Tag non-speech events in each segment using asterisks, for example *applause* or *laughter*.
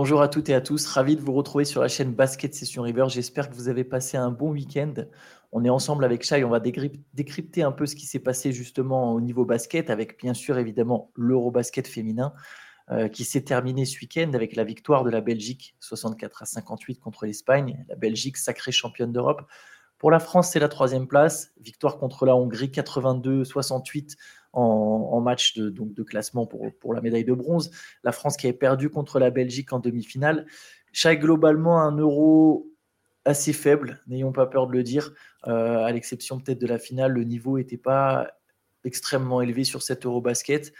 Bonjour à toutes et à tous, ravi de vous retrouver sur la chaîne Basket Session River. J'espère que vous avez passé un bon week-end. On est ensemble avec Shai, on va décrypter un peu ce qui s'est passé justement au niveau basket, avec bien sûr évidemment l'Eurobasket féminin euh, qui s'est terminé ce week-end avec la victoire de la Belgique 64 à 58 contre l'Espagne. La Belgique sacrée championne d'Europe. Pour la France, c'est la troisième place. Victoire contre la Hongrie 82-68 en, match de, classement pour, la médaille de bronze. La France qui avait perdu contre la Belgique en demi-finale. Chaque globalement un euro assez faible, n'ayons pas peur de le dire. Euh, à l'exception peut-être de la finale, le niveau n'était pas extrêmement élevé sur cet Eurobasket.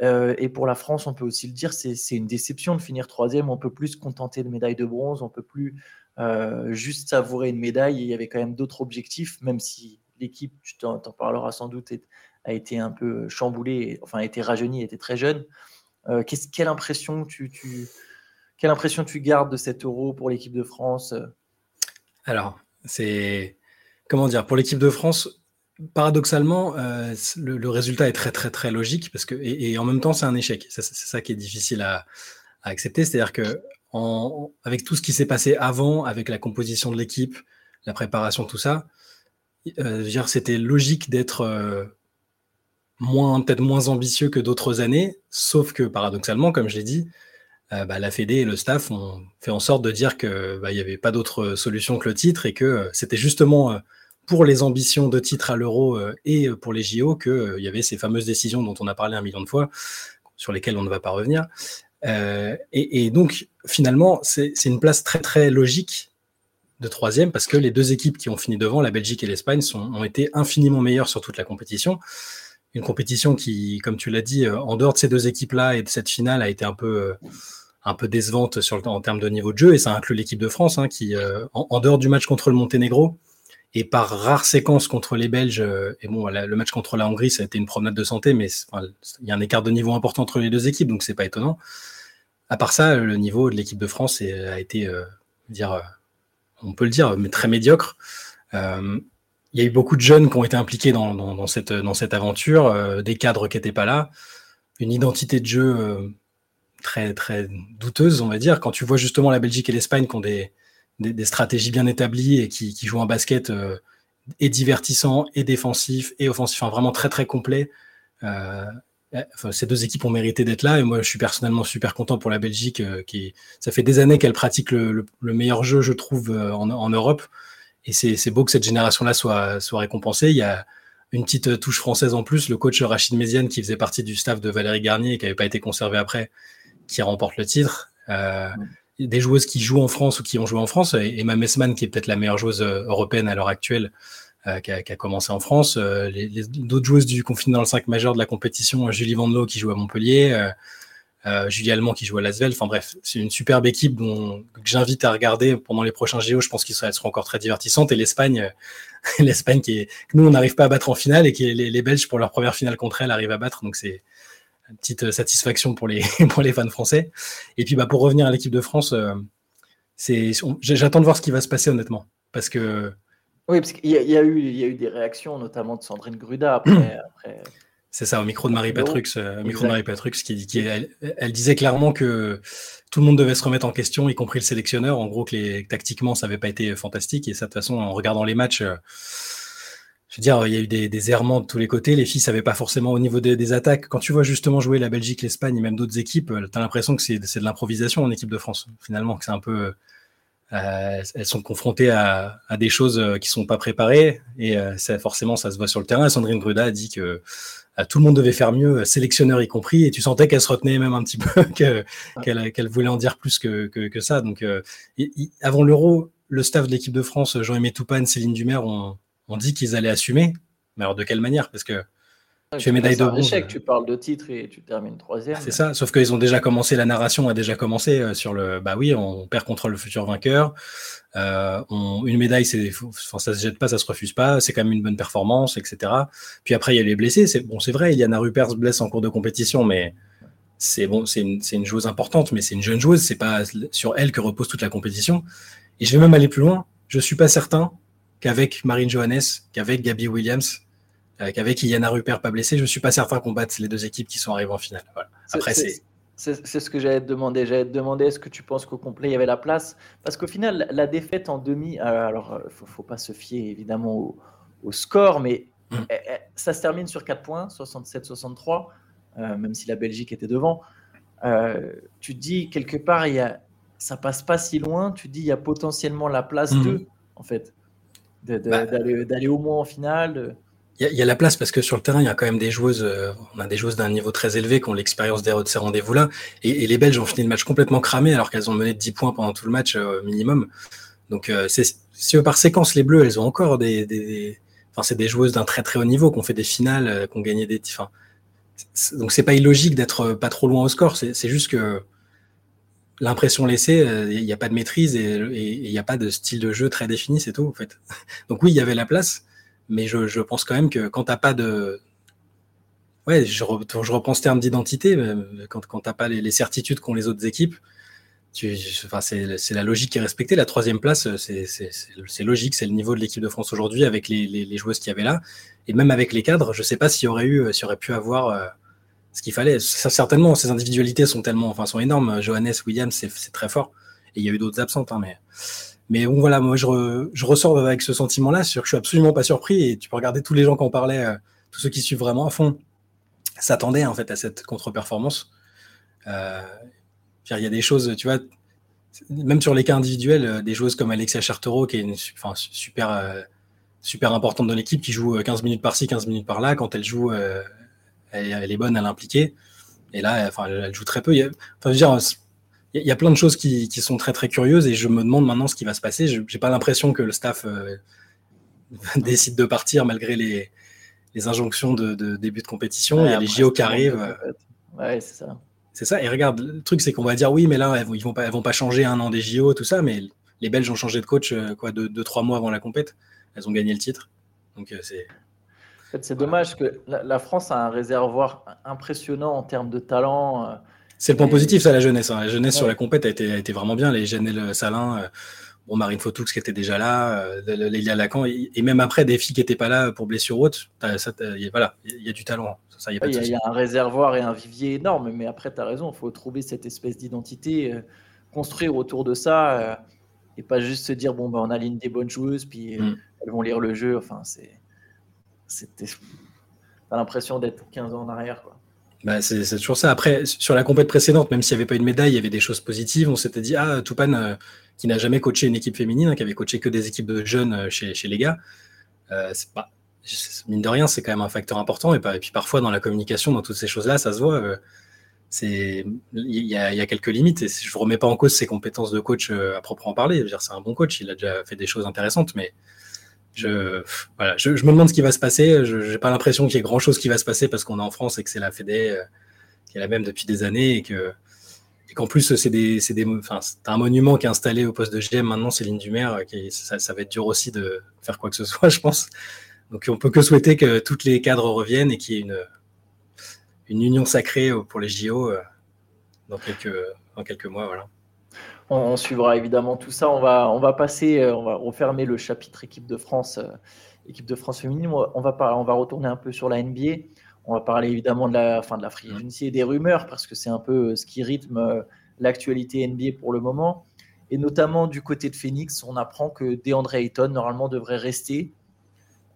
Euh, et pour la France, on peut aussi le dire, c'est une déception de finir troisième. On peut plus se contenter de médaille de bronze, on peut plus euh, juste savourer une médaille. il y avait quand même d'autres objectifs, même si l'équipe, tu t'en parleras sans doute, a été un peu chamboulée, enfin a été rajeunie, était très jeune. Euh, quelle, impression tu, quelle impression tu gardes de cet euro pour l'équipe de France Alors, c'est. Comment dire Pour l'équipe de France, paradoxalement, euh, le, résultat est très, très, très logique parce que, et, en même temps, c'est un échec. C'est ça qui est difficile à, accepter. C'est-à-dire que avec tout ce qui s'est passé avant, avec la composition de l'équipe, la préparation, tout ça, euh, c'était logique d'être euh, peut-être moins ambitieux que d'autres années, sauf que paradoxalement, comme je l'ai dit, euh, bah, la Fédé et le staff ont fait en sorte de dire qu'il bah, n'y avait pas d'autre solution que le titre et que c'était justement pour les ambitions de titre à l'euro et pour les JO qu'il y avait ces fameuses décisions dont on a parlé un million de fois, sur lesquelles on ne va pas revenir. Euh, et, donc, finalement, c'est une place très très logique de troisième parce que les deux équipes qui ont fini devant, la Belgique et l'Espagne, ont été infiniment meilleures sur toute la compétition. Une compétition qui, comme tu l'as dit, euh, en dehors de ces deux équipes-là et de cette finale, a été un peu, euh, décevante en termes de niveau de jeu. Et ça inclut l'équipe de France, hein, qui, en, dehors du match contre le Monténégro, et par rare séquence contre les Belges, et bon, le match contre la Hongrie, ça a été une promenade de santé, mais il y a un écart de niveau important entre les deux équipes, donc c'est pas étonnant. À part ça, le niveau de l'équipe de France a été, euh, dire, euh, on peut le dire, mais très médiocre. Euh, il y a eu beaucoup de jeunes qui ont été impliqués dans, cette, aventure, des cadres qui n'étaient pas là, une identité de jeu très, très douteuse, on va dire. Quand tu vois justement la Belgique et l'Espagne qui ont des, stratégies bien établies et qui, jouent un basket et divertissant, et défensif, et offensif, enfin, vraiment très très complet. Eh, ces deux équipes ont mérité d'être là et moi je suis personnellement super content pour la Belgique euh, qui ça fait des années qu'elle pratique le, meilleur jeu je trouve euh, en, Europe et c'est beau que cette génération là soit, soit récompensée. Il y a une petite touche française en plus le coach Rachid Méziane qui faisait partie du staff de Valérie Garnier et qui n'avait pas été conservé après qui remporte le titre. Euh, des joueuses qui jouent en France ou qui ont joué en France Emma Messman qui est peut-être la meilleure joueuse européenne à l'heure actuelle euh, qui, a, commencé en France. Euh, les, d'autres joueuses du confinement dans le 5 majeur de la compétition, Julie Vandelot qui joue à Montpellier, euh, Julie Allemand qui joue à Lasvel. Enfin bref, c'est une superbe équipe dont, que j'invite à regarder pendant les prochains JO. Je pense qu'elles seront encore très divertissantes. Et l'Espagne, *laughs* l'Espagne qui est, que nous on n'arrive pas à battre en finale et que les, les, Belges pour leur première finale contre elle arrivent à battre. Donc c'est une petite satisfaction pour les *laughs* pour les fans français. Et puis bah pour revenir à l'équipe de France, c'est j'attends de voir ce qui va se passer honnêtement parce que oui, parce qu'il y, a eu, il y a eu des réactions, notamment de Sandrine Gruda après. *clears throat* C'est ça, au micro de Marie Patrux, euh, micro de Marie Patrux, qui, qui elle, elle, disait clairement que tout le monde devait se remettre en question, y compris le sélectionneur. En gros, que les, tactiquement, ça n'avait pas été fantastique. Et ça, de toute façon, en regardant les matchs, euh, je veux dire, il y a eu des, des, errements de tous les côtés. Les filles savaient pas forcément au niveau des, des attaques. Quand tu vois justement jouer la Belgique, l'Espagne et même d'autres équipes, euh, tu as l'impression que c'est de l'improvisation en équipe de France. Finalement, que c'est un peu euh, elles sont confrontées à, à, des choses euh, qui sont pas préparées et euh, ça, forcément ça se voit sur le terrain. Sandrine Gruda a dit que tout le monde devait faire mieux, sélectionneur y compris, et tu sentais qu'elle se retenait même un petit *laughs* peu, qu'elle voulait en dire plus que, que, que ça. Donc avant l'Euro, le staff de l'équipe de France, Jean-Aimé Toupane, Céline Dumer, ont, ont dit qu'ils allaient assumer. Mais alors de quelle manière? Parce que tu es médaille de bronze. Échec, tu parles de titre et tu termines troisième. C'est ça, sauf qu'ils ont déjà commencé, la narration a déjà commencé euh, sur le. Bah oui, on perd contre le futur vainqueur. Euh, on, une médaille, c'est, enfin, ça se jette pas, ça se refuse pas. C'est quand même une bonne performance, etc. Puis après, il y a les blessés. C'est bon, c'est vrai. Iliana Rupert se blesse en cours de compétition, mais c'est bon, c'est une, une, joueuse importante, mais c'est une jeune joueuse. C'est pas sur elle que repose toute la compétition. Et je vais même aller plus loin. Je suis pas certain qu'avec Marine Johannes, qu'avec Gabby Williams, avec Yana Rupert pas blessé, je suis pas certain qu'on batte les deux équipes qui sont arrivées en finale. Après, c'est C'est ce que j'allais te demander. J'allais te demander est-ce que tu penses qu'au complet il y avait la place? Parce qu'au final, la défaite en demi, euh, alors il faut, faut pas se fier évidemment au, score, mais mm. eh, eh, ça se termine sur 4 points, 67-63, euh, même si la Belgique était devant. Euh, tu dis quelque part, il y a, ça passe pas si loin. Tu dis il y a potentiellement la place mm. de, en fait, bah. d'aller au moins en finale. Il y, a la place parce que sur le terrain, il y a quand même des joueuses, euh, on a des joueuses d'un niveau très élevé qui ont l'expérience de ces rendez-vous-là. Et, les Belges ont fini le match complètement cramé alors qu'elles ont mené de 10 points pendant tout le match euh, minimum. Donc, euh, si par séquence, les Bleus, elles ont encore des. Enfin, c'est des joueuses d'un très très haut niveau qui ont fait des finales, qui ont gagné des. Enfin, donc, c'est pas illogique d'être pas trop loin au score. C'est juste que l'impression laissée, il n'y a pas de maîtrise et il n'y a pas de style de jeu très défini, c'est tout en fait. *laughs* Donc oui, il y avait la place, mais je, pense quand même que quand tu n'as pas de. Ouais, je, reprends ce terme d'identité, quand, quand tu n'as pas les, certitudes qu'ont les autres équipes, enfin, c'est la logique qui est respectée. La troisième place, c'est logique, c'est le niveau de l'équipe de France aujourd'hui avec les, joueuses qu'il y avait là. Et même avec les cadres, je ne sais pas s'il y aurait eu, s'il aurait pu avoir euh, ce qu'il fallait. Certainement, ces individualités sont tellement, enfin, sont énormes. Johannes, Williams, c'est très fort. Et il y a eu d'autres absentes, hein, mais mais bon, voilà, moi, je, je ressors avec ce sentiment-là, sur que je suis absolument pas surpris. Et tu peux regarder tous les gens qui en parlaient, euh, tous ceux qui suivent vraiment à fond, s'attendaient en fait à cette contre-performance. Euh, il y a des choses, tu vois, même sur les cas individuels, euh, des joueuses comme Alexia Chartereau, qui est une super, super importante dans l'équipe, qui joue 15 minutes par-ci, 15 minutes par-là. Quand elle joue, elle, est bonne, elle est impliquée. Et là, enfin, elle, joue très peu. enfin, je veux dire, il y, a plein de choses qui, sont très très curieuses et je me demande maintenant ce qui va se passer. Je n'ai pas l'impression que le staff euh, *laughs* décide de partir malgré les, injonctions de, début de compétition. il y a les JO qui arrivent. Ouais, c'est ça. C'est ça. Et regarde, le truc, c'est qu'on va dire oui, mais là, elles, ils vont pas, vont pas changer un an des JO, tout ça. Mais les Belges ont changé de coach euh, quoi, deux, deux, trois mois avant la compète. Elles ont gagné le titre. Donc euh, c'est. En fait, c'est dommage que la, France a un réservoir impressionnant en termes de talent. C'est le point positif, ça, la jeunesse. Hein. La jeunesse sur la compète a été, a été, vraiment bien. Les Janelle Salin, euh, bon, Marine Fautoux qui était déjà là, euh, Lélia Lacan, et, même après des filles qui n'étaient pas là pour blessure haute, voilà, il y a du talent. Il y, a un réservoir et un vivier énorme, mais après, tu as raison, il faut trouver cette espèce d'identité, euh, construire autour de ça, et pas juste se dire, bon, bah, on aligne des bonnes joueuses, puis mm. elles vont lire le jeu. Enfin, c'est. T'as l'impression d'être 15 ans en arrière, quoi. Bah, c'est toujours ça. Après, sur la compète précédente, même s'il n'y avait pas une médaille, il y avait des choses positives. On s'était dit, ah, Toupane, euh, qui n'a jamais coaché une équipe féminine, hein, qui avait coaché que des équipes de jeunes euh, chez, chez, les gars, euh, pas, mine de rien, c'est quand même un facteur important. Et, puis parfois, dans la communication, dans toutes ces choses-là, ça se voit. c'est il y, a quelques limites. Et je ne remets pas en cause ses compétences de coach à proprement parler. C'est un bon coach, il a déjà fait des choses intéressantes, mais je, voilà, je, me demande ce qui va se passer. Je n'ai pas l'impression qu'il y ait grand chose qui va se passer parce qu'on est en France et que c'est la Fédé euh, qui est la même depuis des années et que et qu'en plus c'est des, des enfin, un monument qui est installé au poste de GM maintenant, c'est du maire. Qui, ça, ça, va être dur aussi de faire quoi que ce *laughs* soit, je pense. Donc on peut que souhaiter que tous les cadres reviennent et qu'il y ait une, une union sacrée pour les JO euh, dans quelques, dans quelques mois. Voilà. On, suivra évidemment tout ça. On va, on va passer, euh, on va refermer le chapitre équipe de France, euh, équipe de France féminine. On va, on va retourner un peu sur la NBA. On va parler évidemment de la fin de la free agency et des rumeurs parce que c'est un peu euh, ce qui rythme l'actualité NBA pour le moment. Et notamment du côté de Phoenix, on apprend que DeAndre Ayton normalement devrait rester.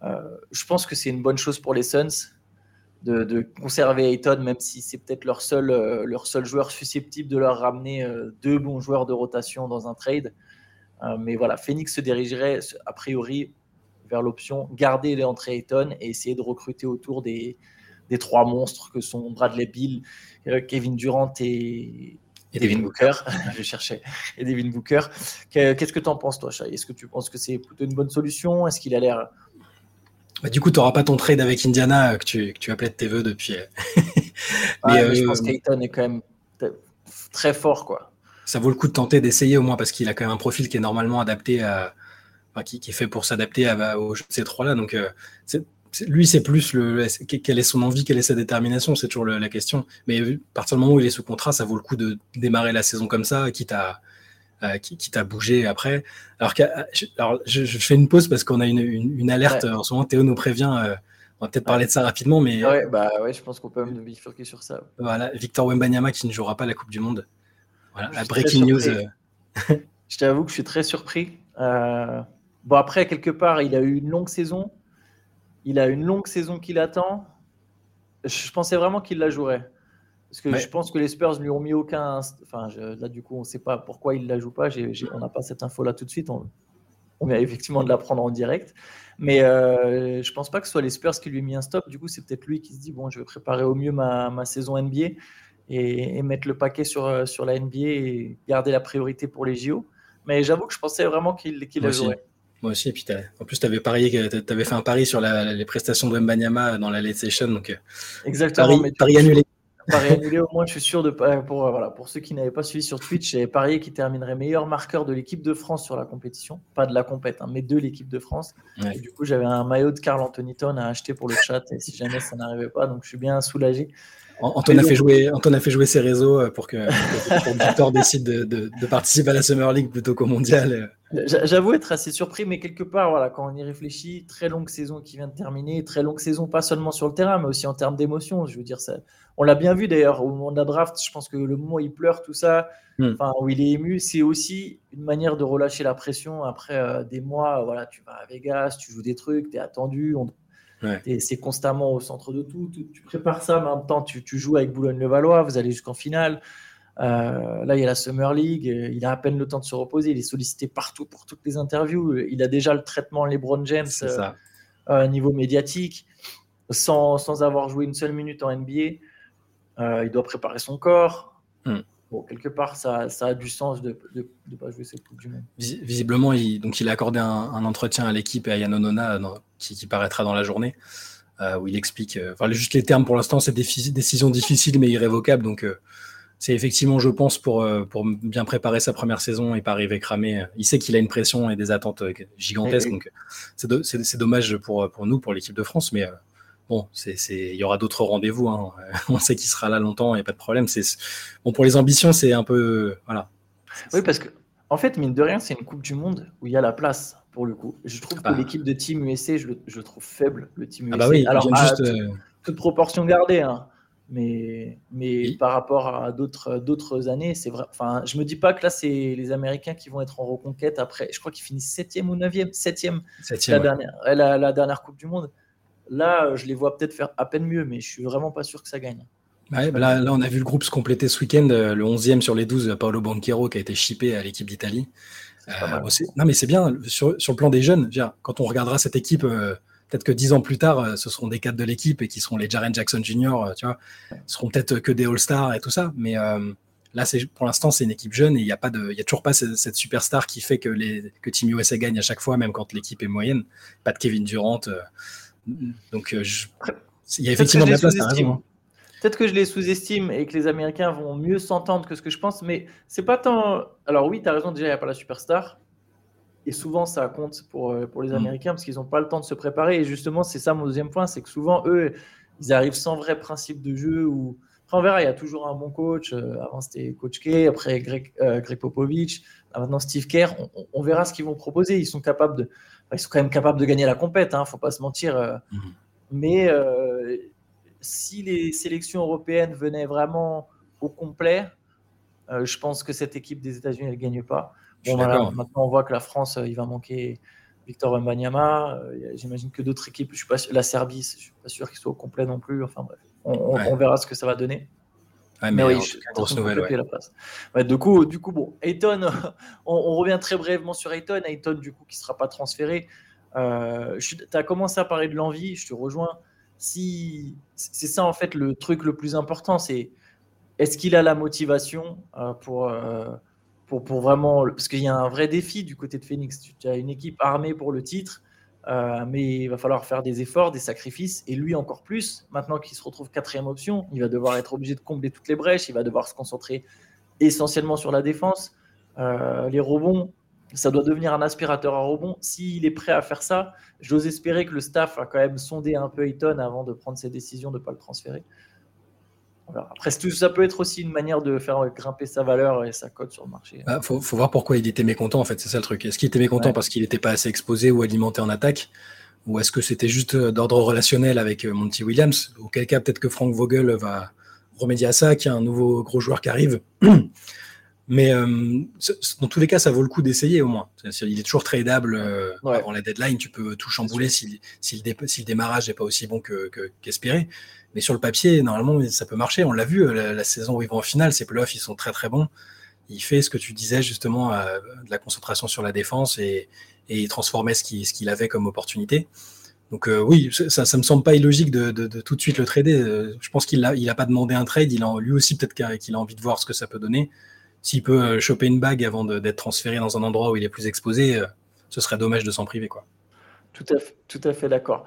je pense que c'est une bonne chose pour les Suns de, conserver Ayton, même si c'est peut-être leur seul, euh, leur seul joueur susceptible de leur ramener euh, deux bons joueurs de rotation dans un trade. Euh, mais voilà, Phoenix se dirigerait a priori vers l'option garder les entrées Ayton et essayer de recruter autour des, des trois monstres que sont Bradley Bill, Kevin Durant et, et Devin Booker. *laughs* Je cherchais. Et Devin Booker. Qu'est-ce que tu en penses, toi, Shai? Est-ce que tu penses que c'est plutôt une bonne solution? Est-ce qu'il a l'air bah, du coup, tu n'auras pas ton trade avec Indiana euh, que tu, que tu appelais de tes voeux depuis. Euh. *laughs* mais, euh, je pense qu'Ayton est quand même très fort. quoi. Ça vaut le coup de tenter d'essayer au moins parce qu'il a quand même un profil qui est normalement adapté à. Enfin, qui, qui, est fait pour s'adapter au jeu de ces trois-là. Donc, lui, c'est plus le, quelle est son envie, quelle est sa détermination, c'est toujours la question. Mais à partir du moment où il est sous contrat, ça vaut le coup de démarrer la saison comme ça, quitte à, euh, qui, t'a bougé après. Alors, alors je, fais une pause parce qu'on a une, une, alerte en ce moment. Théo nous prévient. Euh, On va peut-être parler de ça rapidement, mais. Ouais, bah ouais, je pense qu'on peut même bifurquer sur ça. Voilà, Victor Wembanyama qui ne jouera pas la Coupe du Monde. Voilà, la breaking news. Euh. je t'avoue que je suis très surpris. Euh, bon, après, quelque part, il a eu une longue saison. Il a une longue saison qui l'attend. Je pensais vraiment qu'il la jouerait. Parce que je pense que les Spurs lui ont mis aucun. Enfin, là, du coup, on ne sait pas pourquoi il ne la joue pas. on n'a pas cette info-là tout de suite. On, on vient effectivement de la prendre en direct. Mais euh, je ne pense pas que ce soit les Spurs qui lui aient mis un stop. Du coup, c'est peut-être lui qui se dit bon, je vais préparer au mieux ma, ma saison NBA et, mettre le paquet sur, euh, sur la NBA et garder la priorité pour les JO. Mais j'avoue que je pensais vraiment qu'il qu la jouerait. Moi aussi, et puis en plus, tu avais, parié, avais fait un pari sur les prestations de Mbanyama dans la late session. Donc, euh, Exactement. Pari, pari annulé. Pari annulé, au moins, je suis sûr de. Pour, voilà, pour ceux qui n'avaient pas suivi sur Twitch, j'avais parié qu'il terminerait meilleur marqueur de l'équipe de France sur la compétition. Pas de la compète, hein, mais de l'équipe de France. Et du coup, j'avais un maillot de Carl Anthony Town à acheter pour le chat, et si jamais ça n'arrivait pas, donc je suis bien soulagé. Antoine a, fait jouer, Antoine a fait jouer ses réseaux euh, pour que, Victor *laughs* décide de, participer à la Summer League plutôt qu'au mondial. J'avoue être assez surpris, mais quelque part, voilà, quand on y réfléchit, très longue saison qui vient de terminer, très longue saison, pas seulement sur le terrain, mais aussi en termes d'émotion. Je veux dire, ça, on l'a bien vu d'ailleurs au moment de la draft. Je pense que le moment où il pleure, tout ça, enfin, où il est ému, c'est aussi une manière de relâcher la pression après euh, des mois. Voilà, tu vas à Vegas, tu joues des trucs, tu es attendu, on, c'est constamment au centre de tout. Tu, prépares ça, mais en même temps, tu, joues avec Boulogne-le-Valois, vous allez jusqu'en finale. Euh, là, il y a la Summer League, euh, il a à peine le temps de se reposer, il est sollicité partout pour toutes les interviews. Il a déjà le traitement LeBron James euh, niveau médiatique, sans, sans, avoir joué une seule minute en NBA. il doit préparer son corps. Hmm. Bon, quelque part, ça, ça, a du sens de ne pas jouer cette Coupe du Monde. Visiblement, il, donc il a accordé un, entretien à l'équipe et à Yanonona qui, paraîtra dans la journée, euh, où il explique, euh, enfin, juste les termes pour l'instant, c'est des décisions difficiles mais irrévocables. Donc, euh, c'est effectivement, je pense, pour, pour bien préparer sa première saison et pas arriver cramé. Il sait qu'il a une pression et des attentes gigantesques. Donc, c'est dommage pour, pour nous, pour l'équipe de France, mais bon, c'est, il y aura d'autres rendez-vous. Hein. *laughs* On sait qu'il sera là longtemps, il n'y a pas de problème. C'est, bon, pour les ambitions, c'est un peu. Voilà. Oui, parce que, en fait, mine de rien, c'est une Coupe du Monde où il y a la place, pour le coup. Je trouve que ah. l'équipe de Team USA, je le, trouve faible, le Team USA. Ah bah oui, Alors, juste, euh, toute, proportion gardée, hein. mais, mais par rapport à d'autres, d'autres années, c'est vrai. Enfin, je me dis pas que là, c'est les Américains qui vont être en reconquête après. Je crois qu'ils finissent 7e ou 9e 7e, la, dernière, la dernière Coupe du Monde. Là, euh, je les vois peut-être faire à peine mieux, mais je suis vraiment pas sûr que ça gagne. Bah là, on a vu le groupe se compléter ce week-end, euh, le 11e sur les 12, Paolo Banquero qui a été chippé à l'équipe d'Italie. Euh, non, mais c'est bien, sur, le plan des jeunes, quand on regardera cette équipe, peut-être que dix ans plus tard, ce seront des cadres de l'équipe et qui seront les Jaren Jackson Jr., tu vois, ce seront peut-être que des All-Stars et tout ça, mais là, pour l'instant, c'est une équipe jeune et il n'y a, pas de, y a toujours pas cette, superstar qui fait que, les, que Team USA gagne à chaque fois, même quand l'équipe est moyenne. Pas de Kevin Durant. Donc, euh, il y a effectivement de la place, hein. Peut-être que je les sous-estime et que les Américains vont mieux s'entendre que ce que je pense, mais c'est pas tant. Alors, oui, tu as raison, déjà, il n'y a pas la superstar. Et souvent, ça compte pour, euh, pour les mm. Américains parce qu'ils n'ont pas le temps de se préparer. Et justement, c'est ça mon deuxième point c'est que souvent, eux, ils arrivent sans vrai principe de jeu. Ou... Enfin, on verra, il y a toujours un bon coach. Euh, avant, c'était Coach K, après Greg, Greg Popovich, maintenant Steve Kerr. On, on verra ce qu'ils vont proposer. Ils sont capables de ils sont quand même capables de gagner la compète, hein, faut pas se mentir. Euh. Mhm. Mais euh, si les sélections européennes venaient vraiment au complet, euh, je pense que cette équipe des États-Unis ne gagne pas. Bon, maintenant, on voit que la France, il va manquer Victor Wembanyama. J'imagine que d'autres équipes, je suis pas la Serbie, je suis pas sûr qu'ils soient au complet non plus. Enfin bref, on verra ce que ça va donner mais, oui, je, grosse nouvelle. La place. du, coup, du coup, bon, Ayton, *laughs* on, revient très brièvement sur Ayton. Ayton, du coup, qui ne sera pas transféré. Euh, tu as commencé à parler de l'envie, je te rejoins. Si, c'est ça, en fait, le truc le plus important, c'est est-ce qu'il a la motivation euh, pour, euh, pour, vraiment. Parce qu'il y a un vrai défi du côté de Phoenix. Tu as une équipe armée pour le titre. Euh, mais il va falloir faire des efforts, des sacrifices, et lui encore plus. Maintenant qu'il se retrouve quatrième option, il va devoir être obligé de combler toutes les brèches, il va devoir se concentrer essentiellement sur la défense. Euh, les rebonds, ça doit devenir un aspirateur à rebonds. S'il est prêt à faire ça, j'ose espérer que le staff a quand même sondé un peu Ayton avant de prendre ses décisions de ne pas le transférer. Après, ça peut être aussi une manière de faire grimper sa valeur et sa cote sur le marché. Il bah, faut, voir pourquoi il était mécontent, en fait, c'est ça le truc. Est-ce qu'il était mécontent parce qu'il n'était pas assez exposé ou alimenté en attaque? Ou est-ce que c'était juste d'ordre relationnel avec Monty Williams? Auquel cas, peut-être que Frank Vogel va remédier à ça, qu'il y a un nouveau gros joueur qui arrive. *clears throat* Mais euh, dans tous les cas, ça vaut le coup d'essayer au moins. il est toujours tradable euh, avant la deadline. Tu peux tout chambouler si, le, démarrage n'est pas aussi bon qu'espéré. Mais sur le papier, normalement, ça peut marcher. On l'a vu, euh, la, saison où ils vont en finale, ces playoffs, ils sont très très bons. Il fait ce que tu disais justement, de la concentration sur la défense et, il transformait ce qu'il avait comme opportunité. Donc oui, ça, ne me semble pas illogique de, tout de suite le trader. je pense qu'il n'a il a pas demandé un trade. Il a, lui aussi peut-être qu'il a envie de voir ce que ça peut donner s'il peut euh, choper une bague avant d'être transféré dans un endroit où il est plus exposé, euh, ce serait dommage de s'en priver. Quoi. Tout à fait, tout à fait d'accord.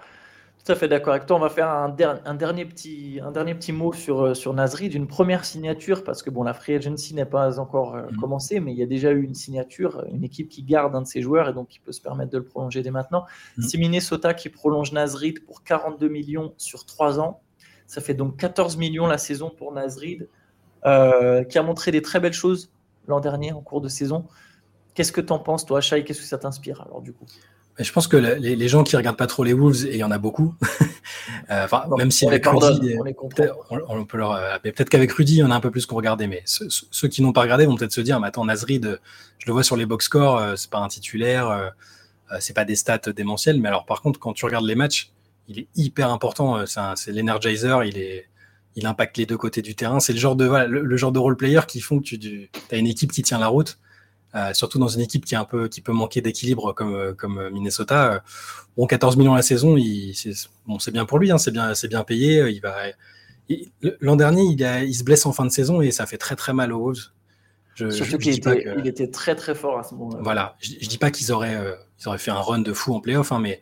Tout à fait d'accord avec toi. On va faire un, dernier, petit, un dernier petit mot sur, euh, sur Nasri, d'une première signature, parce que bon, la free agency n'est pas encore mm-hmm. commencée, mais il y a déjà eu une signature, une équipe qui garde un de ses joueurs et donc qui peut se permettre de le prolonger dès maintenant. Mm-hmm. C'est Minnesota qui prolonge Nasrid pour 42 millions sur 3 ans. Ça fait donc 14 millions la saison pour Nasrid. Euh, qui a montré des très belles choses l'an dernier en cours de saison. Qu'est-ce que tu en penses, toi, Shai? Qu'est-ce que ça t'inspire alors du coup? Je pense que les, gens qui regardent pas trop les Wolves, et il y en a beaucoup, *laughs* euh, même si avec Rudy, on, peut leur, euh, peut-être qu'avec Rudy, il y en a un peu plus qu'on regardait, mais ceux, qui n'ont pas regardé vont peut-être se dire, mais attends, Nasrid, je le vois sur les box scores, c'est pas un titulaire, c'est pas des stats démentielles, mais alors par contre, quand tu regardes les matchs, il est hyper important, c'est l'energizer, il est, il impacte les deux côtés du terrain. C'est le genre de le, genre de role player qui font que tu, as une équipe qui tient la route. Euh, surtout dans une équipe qui, est un peu, qui peut manquer d'équilibre comme, comme Minnesota. Bon, 14 millions la saison, c'est bon, bien pour lui, hein, c'est bien, bien payé. Il va, l'an dernier, il, il, se blesse en fin de saison et ça fait très très mal aux Wolves. Surtout qu'il était, il était très très fort à ce moment-là. Voilà, je, ne dis pas qu'ils auraient, euh, ils auraient fait un run de fou en playoff, hein, mais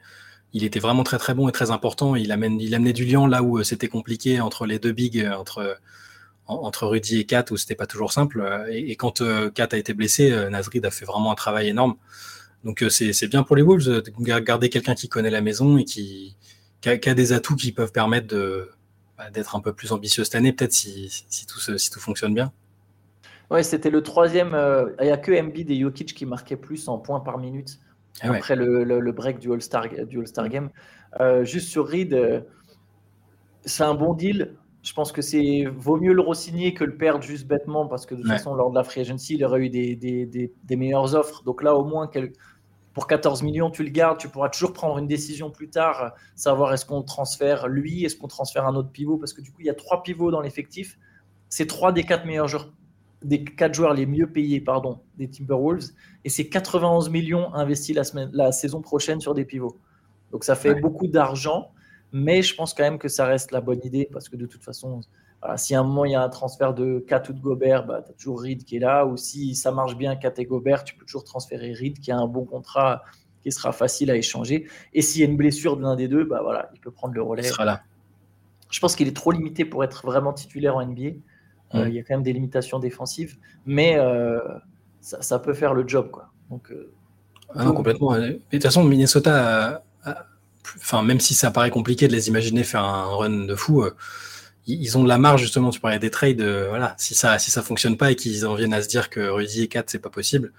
il était vraiment très très bon et très important. Il, amène, il amenait du lien là où euh, c'était compliqué entre les deux bigs, euh, entre, entre Rudy et Kat, où c'était pas toujours simple. Euh, et, quand Kat a été blessé, Nasrid a fait vraiment un travail énorme. Donc c'est bien pour les Wolves de garder quelqu'un qui connaît la maison et qui, qui, a, des atouts qui peuvent permettre bah, d'être un peu plus ambitieux cette année, peut-être si, si, tout, si tout fonctionne bien. Ouais, c'était le troisième. Il n'y a que Embiid et Jokic qui marquaient plus en points par minute ah après le, break du All-Star All Game. Euh, juste sur Reed, euh, c'est un bon deal. Je pense que c'est vaut mieux le re-signer que le perdre juste bêtement parce que de toute façon, lors de la free agency, il aurait eu des, des, des, meilleures offres. Donc là, au moins, pour 14 millions, tu le gardes. Tu pourras toujours prendre une décision plus tard, savoir est-ce qu'on transfère lui, est-ce qu'on transfère un autre pivot. Parce que du coup, il y a trois pivots dans l'effectif. C'est trois des quatre meilleurs joueurs des quatre joueurs les mieux payés pardon, des Timberwolves, et c'est 91 millions investis la, semaine, la saison prochaine sur des pivots. Donc ça fait beaucoup d'argent, mais je pense quand même que ça reste la bonne idée, parce que de toute façon, si à un moment il y a un transfert de Kat ou de Gobert, bah, tu as toujours Reed qui est là, ou si ça marche bien Kat et Gobert, tu peux toujours transférer Reed qui a un bon contrat qui sera facile à échanger. Et s'il y a une blessure de l'un des deux, bah voilà, il peut prendre le relais. Il sera là. Je pense qu'il est trop limité pour être vraiment titulaire en NBA. Euh, il y a quand même des limitations défensives, mais euh, ça, peut faire le job. Quoi. Donc, euh, ah complètement. de toute façon, Minnesota, enfin, même si ça paraît compliqué de les imaginer faire un run de fou, ils ont de la marge justement. Tu parlais des trades. voilà, si ça, si ça fonctionne pas et qu'ils en viennent à se dire que Rudy et Kat c'est pas possible,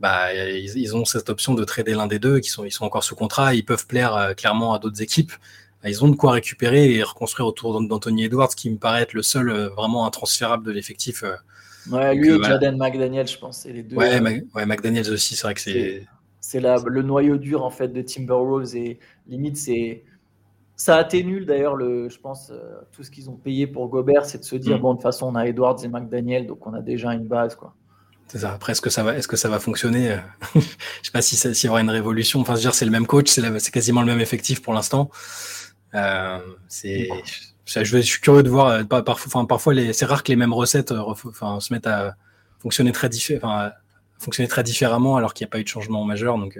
bah ils, ont cette option de trader l'un des deux, qui sont ils sont encore sous contrat, ils peuvent plaire clairement à d'autres équipes. Bah, ils ont de quoi récupérer et reconstruire autour d'Anthony Edwards, qui me paraît être le seul euh, vraiment intransférable de l'effectif. Euh. Ouais, lui et Jaden McDaniel, je pense. Les deux, ouais, ouais, McDaniels aussi, c'est vrai que c'est. C'est le noyau dur en fait de Timberwolves et limite c'est ça atténue d'ailleurs le je pense euh, tout ce qu'ils ont payé pour Gobert c'est de se dire mm. bon de toute façon on a Edwards et McDaniel donc on a déjà une base quoi. C'est ça. Après, est-ce que ça va, est-ce que ça va fonctionner *laughs* Je sais pas si s'il y aura une révolution. Enfin, je veux dire, c'est le même coach, c'est quasiment le même effectif pour l'instant. Euh, c'est, je, suis curieux de voir. Euh, parfois, parfois c'est rare que les mêmes recettes euh, enfin, se mettent à fonctionner très, enfin, fonctionner très différemment alors qu'il n'y a pas eu de changement majeur. Donc,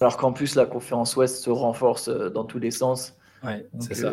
alors qu'en plus, la conférence Ouest se renforce dans tous les sens. Ouais, c'est ça.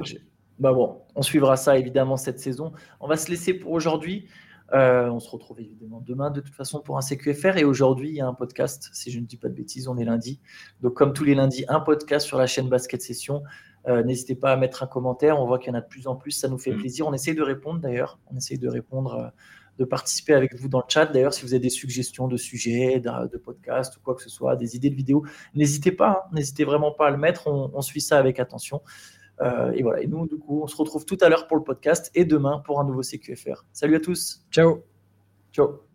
Bah bon, on suivra ça évidemment cette saison. On va se laisser pour aujourd'hui. on se retrouve évidemment demain de toute façon pour un CQFR. Et aujourd'hui, il y a un podcast, si je ne dis pas de bêtises, on est lundi. Donc comme tous les lundis, un podcast sur la chaîne Basket Session. Euh, n'hésitez pas à mettre un commentaire. On voit qu'il y en a de plus en plus. Ça nous fait mm. plaisir. On essaye de répondre d'ailleurs. On essaye de répondre de participer avec vous dans le chat. D'ailleurs, si vous avez des suggestions de sujets, de, de podcasts ou quoi que ce soit, des idées de vidéos, n'hésitez pas, hein. n'hésitez vraiment pas à le mettre. On, suit ça avec attention. Euh, et voilà. Et nous, du coup, on se retrouve tout à l'heure pour le podcast et demain pour un nouveau CQFR. Salut à tous. Ciao. Ciao.